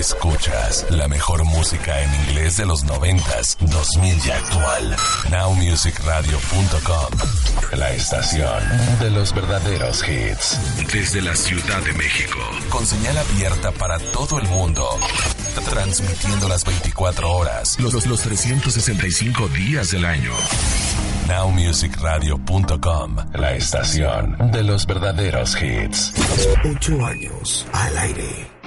Escuchas la mejor música en inglés de los noventas, 2000 y actual. Nowmusicradio.com. La estación de los verdaderos hits. Desde la Ciudad de México. Con señal abierta para todo el mundo. Transmitiendo las 24 horas. Los, los 365 días del año. Nowmusicradio.com. La estación de los verdaderos hits. Ocho años al aire.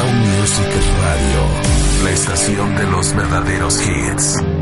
Music Radio, la estación de los verdaderos hits.